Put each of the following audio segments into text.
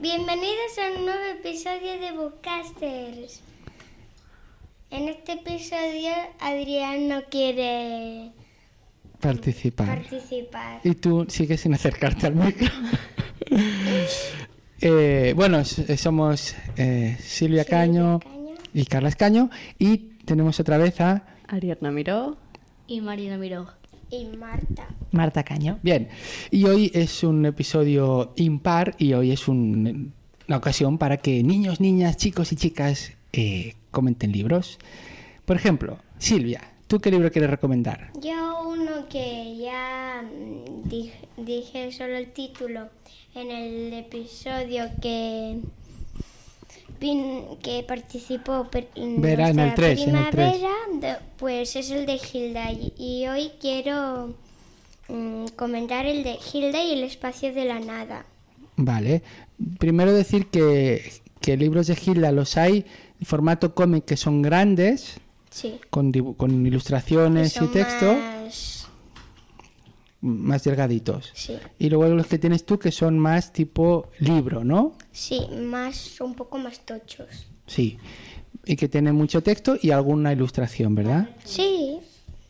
Bienvenidos a un nuevo episodio de Bookcasters. En este episodio Adrián no quiere Participar. participar. Y tú sigues sin acercarte al micro. Eh, bueno, s- somos eh, Silvia Caño Caño. y Carla Escaño y tenemos otra vez a Ariadna Miró. Y Marina Miró. Y Marta. Marta Caño. Bien, y hoy es un episodio impar y hoy es un- una ocasión para que niños, niñas, chicos y chicas eh, comenten libros. Por ejemplo, Silvia, ¿tú qué libro quieres recomendar? Yo uno que ya mm, dije, dije solo el título en el episodio que que participó en Verá, en el nuestra tres, en el tres. primavera, de- pues es el de Hilda y, hoy quiero mm, comentar el de Hilda y el espacio de la nada. Vale, primero decir que, que libros de Hilda los hay en formato cómic que son grandes, Sí. con, ilustraciones y texto, más- más delgaditos. sí, Y luego los que tienes tú que son más tipo libro, ¿no? sí, más un poco más tochos. Sí. Y que tienen mucho texto y alguna ilustración, ¿verdad? Sí,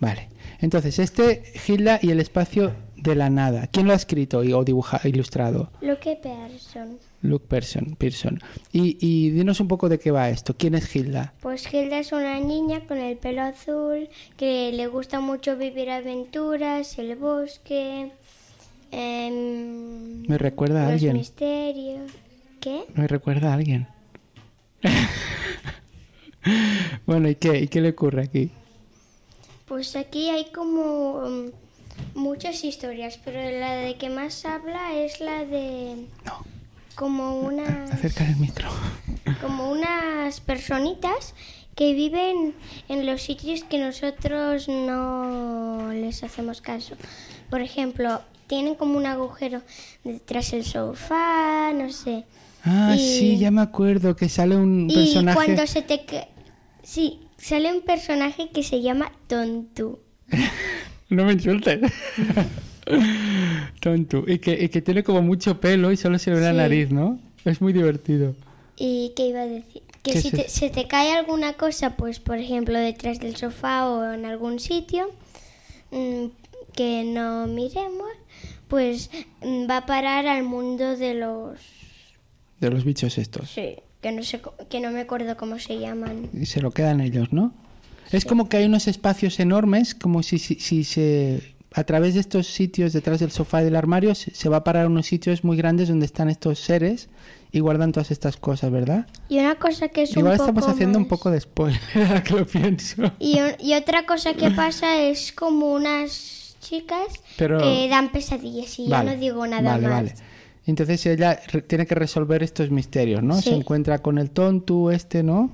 Vale. Entonces, este Hilda y el espacio de la nada. ¿Quién lo ha escrito y, o dibujado, ilustrado? Luke Pearson. Luke Pearson. Pearson. Y, y dinos un poco de qué va esto. ¿Quién es Hilda? Pues Hilda es una niña con el pelo azul que le gusta mucho vivir aventuras, el bosque, em, Me recuerda a los alguien. misterios. ¿Qué? Me recuerda a alguien. bueno, ¿y qué? ¿Y qué le ocurre aquí? Pues aquí hay como mm, muchas historias, pero la de que más habla es la de No, como unas acerca del micro. como unas personitas que viven en los sitios que nosotros no les hacemos caso. Por ejemplo, tienen como un agujero detrás del sofá, no sé. Ah, Y- sí, ya me acuerdo que sale un Y personaje. cuando se te... Sí, sale un personaje que se llama Tontu. No me insultes. Tonto. Y que, y que tiene como mucho pelo y solo se le ve la nariz, ¿no? Es muy divertido. ¿Y qué iba a decir? Que ¿Qué si te- se te cae alguna cosa, pues por ejemplo detrás del sofá o en algún sitio mm, que no miremos, pues mm, va a parar al mundo de los... De los bichos estos. Sí, que no, sé, co- que no me acuerdo cómo se llaman. Y se lo quedan ellos, ¿no? Es como que hay unos espacios enormes, como si, si, si se... A través de estos sitios detrás del sofá y del armario se, va a parar a unos sitios muy grandes donde están estos seres y guardan todas estas cosas, ¿verdad? Y una cosa que es Igual un poco estamos haciendo un poco de spoiler, que lo pienso. Y, un- y otra cosa que pasa es como unas chicas Pero- que dan pesadillas y ya no digo nada vale, más. Vale. Entonces ella tiene que resolver estos misterios, ¿no? Sí. Se encuentra con el tonto este, ¿no?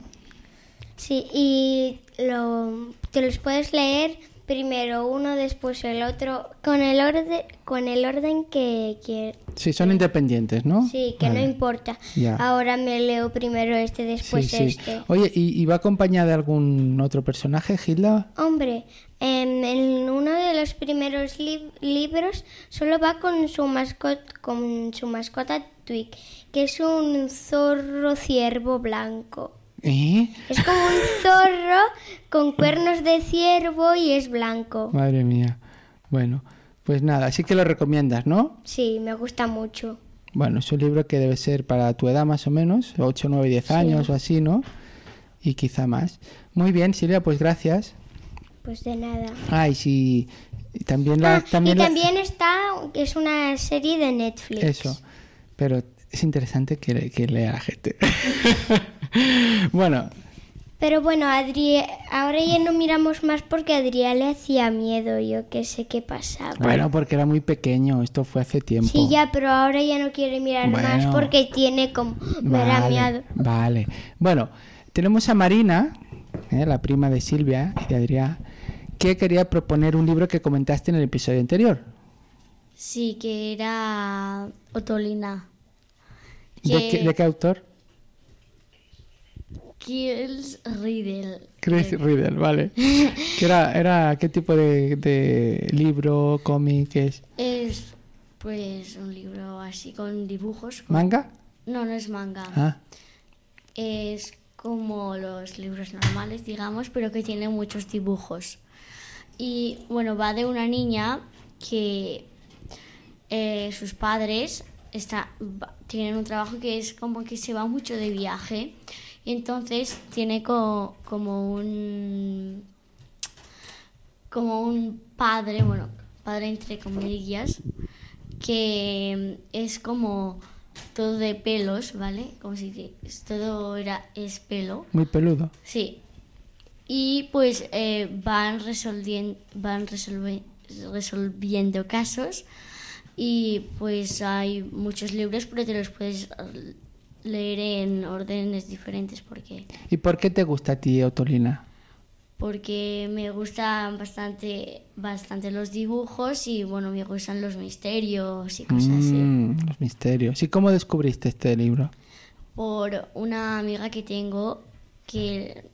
Sí, y lo, te los puedes leer primero uno, después el otro, con el orden, con el orden que quieras. Sí, son independientes, ¿no? Sí, que Vale. no importa. Ya. Ahora me leo primero este, después sí. este. Oye, ¿y, y va acompañada de algún otro personaje, Gilda? Hombre, em, en uno de los primeros lib- libros solo va con su mascota, con su mascota Twig, que es un zorro ciervo blanco. ¿Eh? Es como un zorro con cuernos de ciervo y es blanco. Madre mía. Bueno, pues nada, así que lo recomiendas, ¿no? Sí, me gusta mucho. Bueno, es un libro que debe ser para tu edad más o menos, 8, 9, 10 años o así, ¿no? Y quizá más. Muy bien, Silvia, pues gracias. Pues de nada. Ah, y si y también la... Ah, también y la- también está, es una serie de Netflix. Eso. Pero es interesante que, que lea la gente. bueno, Pero bueno, Adri, ahora ya no miramos más porque a Adrián le hacía miedo, yo que sé qué pasaba. bueno, porque era muy pequeño, esto fue hace tiempo. Sí, ya, pero ahora ya no quiere mirar más porque tiene como... Vale, miedo. Vale. Bueno, tenemos a Marina, eh, la prima de Silvia y de Adrián, que quería proponer un libro que comentaste en el episodio anterior. Sí, que era Otolina. ¿De Que- qué, de qué autor? Kills Riddle. Chris Riddle, vale. ¿Qué era, era, ¿Qué tipo de, de libro, cómic es? Es pues un libro así con dibujos. con- ¿Manga? No, no es manga. Ah, Es como los libros normales, digamos, pero que tiene muchos dibujos. Y bueno, va de una niña que eh, sus padres está, tienen un trabajo que es como que se va mucho de viaje. Y entonces tiene co- como un como un padre, bueno, padre entre comillas, que es como todo de pelos, ¿vale? Como si todo era es pelo. muy peludo. Sí. Y pues eh, van, resolvien- van resolviendo casos y pues hay muchos libros, pero te los puedes leer en órdenes diferentes porque ¿Y por qué te gusta a ti, Otolina? porque me gustan bastante bastante los dibujos y bueno, me gustan los misterios y cosas así. Mm, los misterios. ¿Y cómo descubriste este libro? Por una amiga que tengo que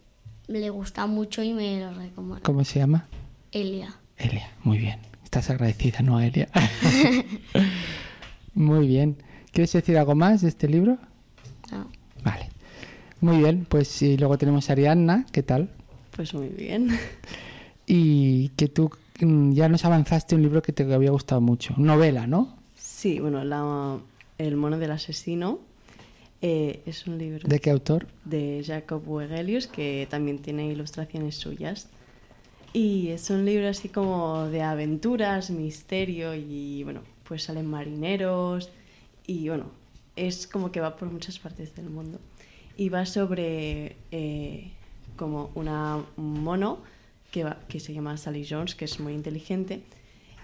le gusta mucho y me lo recomienda. ¿Cómo se llama? Elia. Elia, muy bien. Estás agradecida, ¿no, Elia? muy bien. ¿Quieres decir algo más de este libro? No. Vale. Muy bien, pues y luego tenemos a Ariadna, ¿qué tal? Pues muy bien. Y que tú mm, ya nos avanzaste un libro que te había gustado mucho. Novela, ¿no? Sí, bueno, la- El mono del asesino eh, es un libro ¿De qué autor? de Jacob Wegelius que también tiene ilustraciones suyas. Y es un libro así como de aventuras, misterio y bueno, pues salen marineros y bueno, es como que va por muchas partes del mundo. Y va sobre eh, como una, un mono que, va- que se llama Sally Jones, que es muy inteligente,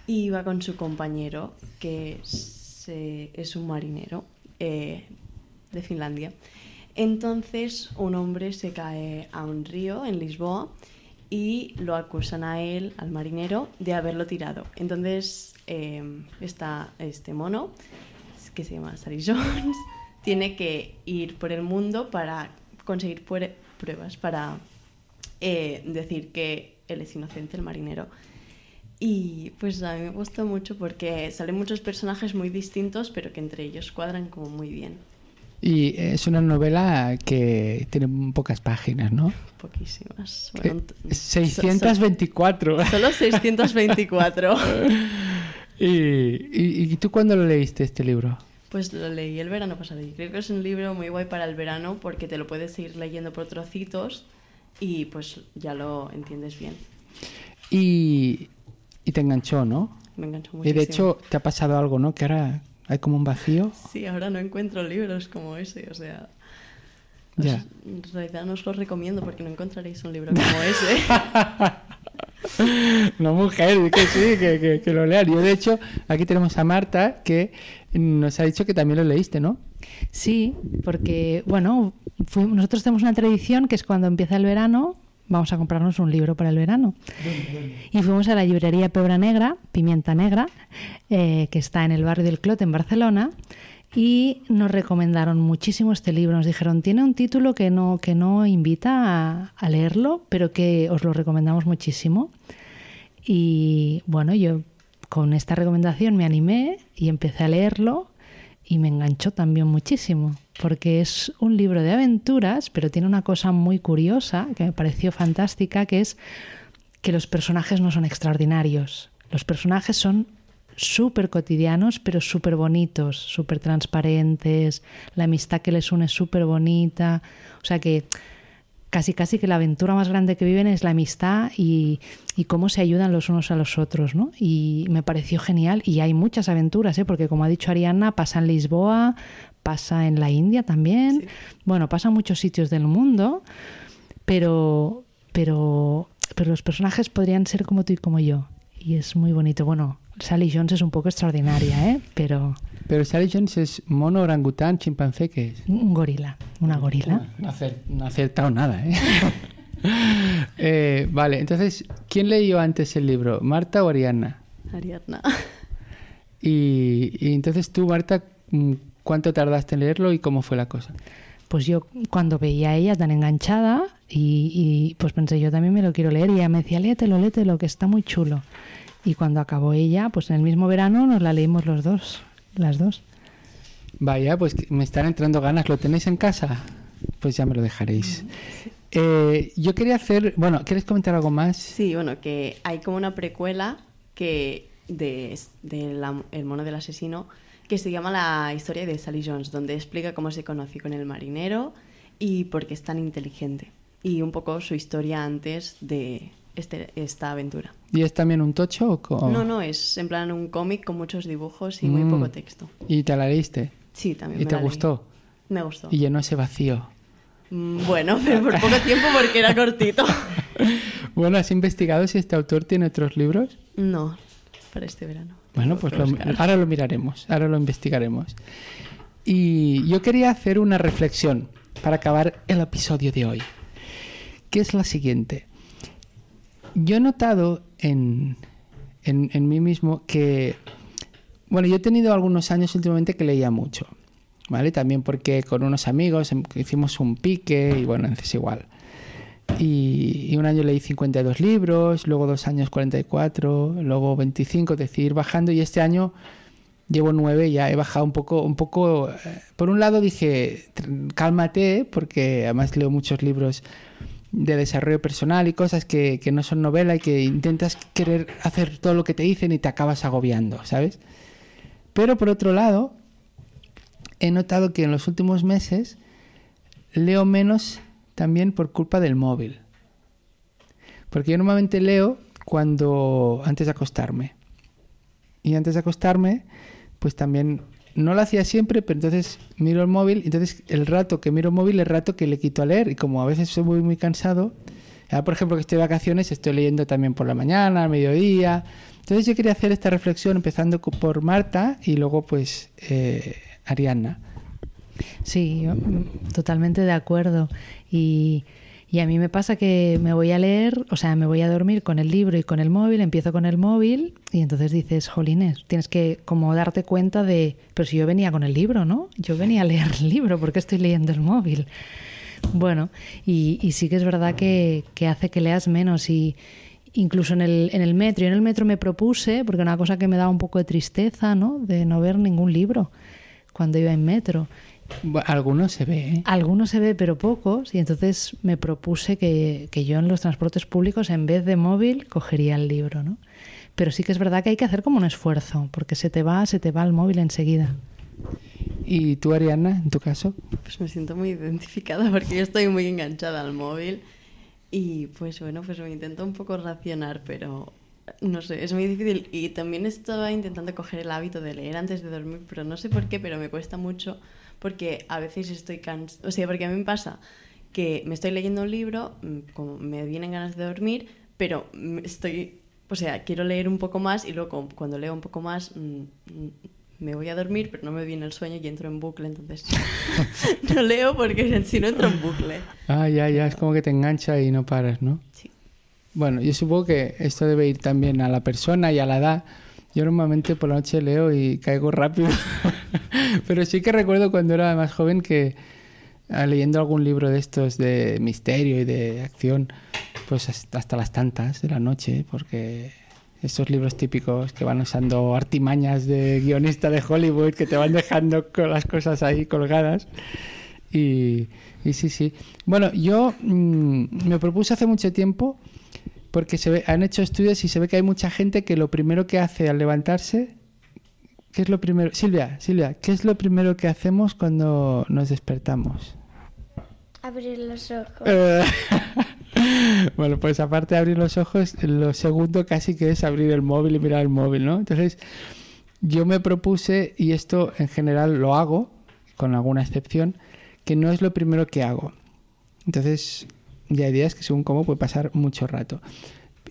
y va con su compañero, que es un marinero eh, de Finlandia. Entonces un hombre se cae a un río en Lisboa y lo acusan a él, al marinero, de haberlo tirado. Entonces eh, está este mono, que se llama Sally Jones, tiene que ir por el mundo para conseguir pruebas, para eh, decir que él es inocente, el marinero. Y pues a mí me gustó mucho porque salen muchos personajes muy distintos, pero que entre ellos cuadran como muy bien. Y es una novela que tiene pocas páginas, ¿no? Poquísimas. Que- Bueno, t- 624. so- Solo 624. ¿Y, y, y tú cuándo lo leíste este libro? Pues lo leí el verano pasado y creo que es un libro muy guay para el verano porque te lo puedes seguir leyendo por trocitos y pues ya lo entiendes bien. Y, y te enganchó, ¿no? Me enganchó Y muchísimo. de hecho te ha pasado algo, ¿no? Que ahora hay como un vacío. Sí, ahora no encuentro libros como ese, o sea... Ya. en realidad no os lo recomiendo porque no encontraréis un libro como ese. No, mujer, que sí, que, que, que lo lean. Yo, de hecho, aquí tenemos a Marta que nos ha dicho que también lo leíste, ¿no? Sí, porque, bueno, fu- nosotros tenemos una tradición que es cuando empieza el verano, vamos a comprarnos un libro para el verano. Y fuimos a la librería Pebra Negra, Pimienta Negra, eh, que está en el barrio del Clot, en Barcelona, y nos recomendaron muchísimo este libro. Nos dijeron, tiene un título que no, que no invita a, leerlo, pero que os lo recomendamos muchísimo. Y bueno, yo con esta recomendación me animé y empecé a leerlo y me enganchó también muchísimo, porque es un libro de aventuras, pero tiene una cosa muy curiosa que me pareció fantástica, que es que los personajes no son extraordinarios. Los personajes son súper cotidianos, pero súper bonitos, súper transparentes, la amistad que les une es súper bonita, o sea que casi casi que la aventura más grande que viven es la amistad y, y cómo se ayudan los unos a los otros, ¿no? Y me pareció genial y hay muchas aventuras, ¿eh? Porque como ha dicho Ariana, pasa en Lisboa, pasa en la India también, bueno, pasa en muchos sitios del mundo, pero, pero, pero los personajes podrían ser como tú y como yo y es muy bonito. Bueno, Sally Jones es un poco extraordinaria, ¿eh? Pero Pero Sally Jones es mono, orangután, chimpancé, ¿qué es? un gorila, una gorila. No no ha acertado nada, ¿eh? Eh, Vale, entonces, ¿quién leyó antes el libro? ¿Marta o Ariadna? Ariadna. Y, y entonces tú, Marta, mm, ¿cuánto tardaste en leerlo y cómo fue la cosa? Pues yo cuando veía a ella tan enganchada y, y, pues pensé yo también me lo quiero leer y ella me decía léetelo, léetelo, que está muy chulo. Y cuando acabó ella, pues en el mismo verano nos la leímos los dos, las dos. Vaya, pues me están entrando ganas. ¿Lo tenéis en casa? Pues ya me lo dejaréis. Eh, yo quería hacer, bueno, ¿quieres comentar algo más? Sí, bueno, que hay como una precuela que de, de la- El mono del asesino que se llama La historia de Sally Jones, donde explica cómo se conoció con el marinero y por qué es tan inteligente. Y un poco su historia antes de este, esta aventura. ¿Y es también un tocho o No, no, es en plan un cómic con muchos dibujos y muy Mm. poco texto. ¿Y te la leíste? Sí, también. ¿Y me te la leí. gustó? Me gustó. Y llenó ese vacío. Mm, Bueno, pero por poco tiempo porque era cortito. Bueno, ¿has investigado si este autor tiene otros libros? No, para este verano. Bueno, pues lo- ahora lo miraremos, ahora lo investigaremos. Y yo quería hacer una reflexión para acabar el episodio de hoy, que es la siguiente. Yo he notado en, en, en mí mismo que, bueno, yo he tenido algunos años últimamente que leía mucho, ¿vale? También porque con unos amigos em- hicimos un pique y bueno, es igual. Y, un año leí 52 libros, luego dos años 44, luego 25, es decir, ir bajando y este año llevo 9 y ya he bajado un poco, un poco, eh, por un lado dije, cálmate, porque además leo muchos libros de desarrollo personal y cosas que, que no son novela y que intentas querer hacer todo lo que te dicen y te acabas agobiando, ¿sabes? Pero por otro lado, he notado que en los últimos meses leo menos también por culpa del móvil. Porque yo normalmente leo cuando antes de acostarme. Y antes de acostarme, pues también no lo hacía siempre, pero entonces miro el móvil, entonces el rato que miro el móvil es el rato que le quito a leer y como a veces soy muy muy cansado, ahora por ejemplo que estoy de vacaciones, estoy leyendo también por la mañana, al mediodía. Entonces yo quería hacer esta reflexión empezando por Marta y luego pues eh, Ariadna. Sí, yo, mm, totalmente de acuerdo. Y, y a mí me pasa que me voy a leer, o sea, me voy a dormir con el libro y con el móvil, empiezo con el móvil y entonces dices, jolines, tienes que como darte cuenta de, pero si yo venía con el libro, ¿no? Yo venía a leer el libro, ¿por qué estoy leyendo el móvil? Bueno, y, sí que es verdad que, que hace que leas menos y incluso en el, en el metro, yo en el metro me propuse, porque una cosa que me daba un poco de tristeza, ¿no? De no ver ningún libro cuando iba en metro. Algunos se ve, ¿eh? Algunos se ve, pero pocos, y entonces me propuse que, que yo en los transportes públicos, en vez de móvil, cogería el libro, ¿no? Pero sí que es verdad que hay que hacer como un esfuerzo, porque se te va, se te va el móvil enseguida. ¿Y tú, Ariadna, en tu caso? Pues me siento muy identificada porque yo estoy muy enganchada al móvil y pues bueno, pues me intento un poco racionar, pero no sé, es muy difícil y también estaba intentando coger el hábito de leer antes de dormir, pero no sé por qué, pero me cuesta mucho porque a veces estoy cansada, o sea, porque a mí me pasa que me estoy leyendo un libro, mm, como me vienen ganas de dormir, pero estoy, o sea, quiero leer un poco más y luego cuando leo un poco más mm, mm, me voy a dormir, pero no me viene el sueño y entro en bucle, entonces no leo porque si no entro en bucle. Ah, ya, ya, es como que te engancha y no paras, ¿no? Sí. Bueno, yo supongo que esto debe ir también a la persona y a la edad. Yo normalmente por la noche leo y caigo rápido. Pero sí que recuerdo cuando era más joven que ah, leyendo algún libro de estos de misterio y de acción, pues hasta las tantas de la noche, porque estos libros típicos que van usando artimañas de guionista de Hollywood que te van dejando con las cosas ahí colgadas. Y, y sí, sí. Bueno, yo mm, me propuse hace mucho tiempo, porque se ve, han hecho estudios y se ve que hay mucha gente que lo primero que hace al levantarse, ¿qué es lo primero? Silvia, Silvia, ¿qué es lo primero que hacemos cuando nos despertamos? Abrir los ojos. Eh, bueno, pues aparte de abrir los ojos, lo segundo casi que es abrir el móvil y mirar el móvil, ¿no? Entonces, yo me propuse, y esto en general lo hago, con alguna excepción, que no es lo primero que hago. Entonces, hay días que según cómo puede pasar mucho rato.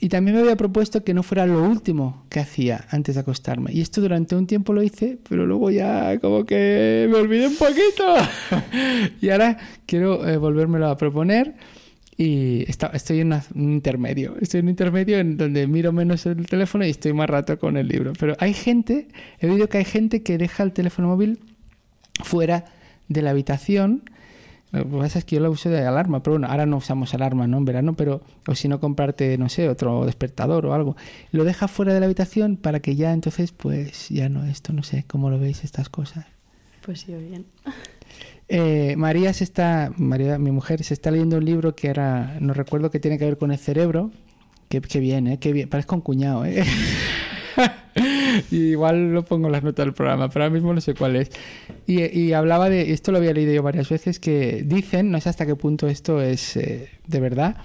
Y también me había propuesto que no fuera lo último que hacía antes de acostarme. Y esto durante un tiempo lo hice, pero luego ya como que me olvidé un poquito. y ahora quiero eh, volvérmelo a proponer. Y está- estoy en un intermedio. Estoy en un intermedio en donde miro menos el teléfono y estoy más rato con el libro. Pero hay gente, he oído que hay gente que deja el teléfono móvil fuera de la habitación. Lo que pasa es que yo lo uso de alarma, pero bueno, ahora no usamos alarma, ¿no? En verano, pero, o si no, comprarte, no sé, otro despertador o algo. Lo deja fuera de la habitación para que ya entonces, pues, ya no, esto, no sé, ¿cómo lo veis estas cosas? Pues yo bien. Eh, María se está, María, mi mujer, se está leyendo un libro que era, no recuerdo que tiene que ver con el cerebro. Qué, qué bien, ¿eh? Qué bien. Parezco un cuñado, ¿eh? y igual lo pongo en las notas del programa, pero ahora mismo no sé cuál es. Y, y hablaba de, esto lo había leído yo varias veces, que dicen, no sé hasta qué punto esto es eh, de verdad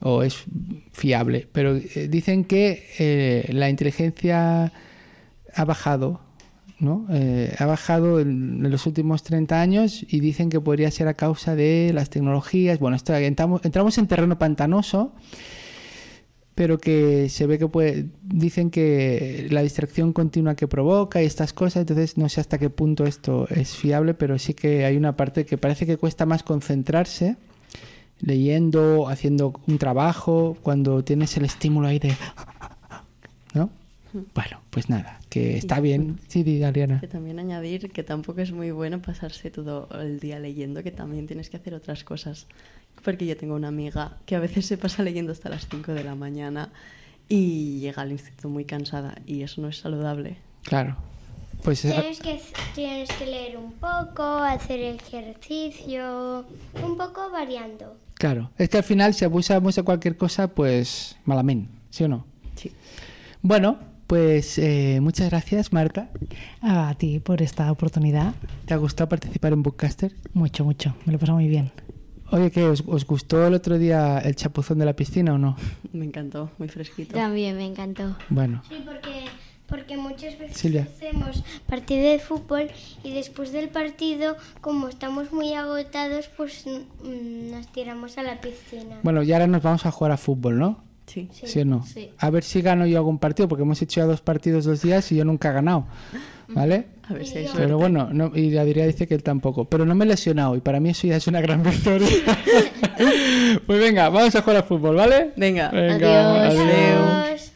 o es fiable, pero eh, dicen que eh, la inteligencia ha bajado, ¿no? Eh, ha bajado en, en los últimos 30 años y dicen que podría ser a causa de las tecnologías. Bueno, esto, entramos, entramos en terreno pantanoso, pero que se ve que puede, dicen que la distracción continua que provoca y estas cosas, entonces no sé hasta qué punto esto es fiable, pero sí que hay una parte que parece que cuesta más concentrarse leyendo, haciendo un trabajo, cuando tienes el estímulo ahí de... ¿No? Bueno, pues nada, que está bien. Sí, di, Adriana. Que también añadir que tampoco es muy bueno pasarse todo el día leyendo, que también tienes que hacer otras cosas. Porque yo tengo una amiga que a veces se pasa leyendo hasta las 5 de la mañana y llega al instituto muy cansada y eso no es saludable. Claro. Pues eh, Tienes que, tienes que leer un poco, hacer ejercicio, un poco variando. claro, es que al final si abusamos de cualquier cosa, pues malamente, ¿sí o no? Sí. Bueno, pues eh, muchas gracias, Marta. A ti por esta oportunidad. ¿Te ha gustado participar en Bookcaster? Mucho, mucho. Me lo he pasado muy bien. Oye, ¿qué? ¿Os, os gustó el otro día el chapuzón de la piscina o no? Me encantó, muy fresquito. También me encantó. Bueno, Sí, porque, porque muchas veces Silvia. hacemos partido de fútbol y después del partido, como estamos muy agotados, pues mm, nos tiramos a la piscina. bueno, y ahora nos vamos a jugar a fútbol, ¿no? Sí. ¿Sí, o no? sí. A ver si gano yo algún partido, porque hemos hecho ya dos partidos dos días y yo nunca he ganado, ¿vale? A ver si hay suerte. Pero bueno, no, y Adrián dice que él tampoco. Pero no me he lesionado y para mí eso ya es una gran victoria. pues venga, vamos a jugar al fútbol, ¿vale? Venga. Venga, Adiós. adiós. Adiós.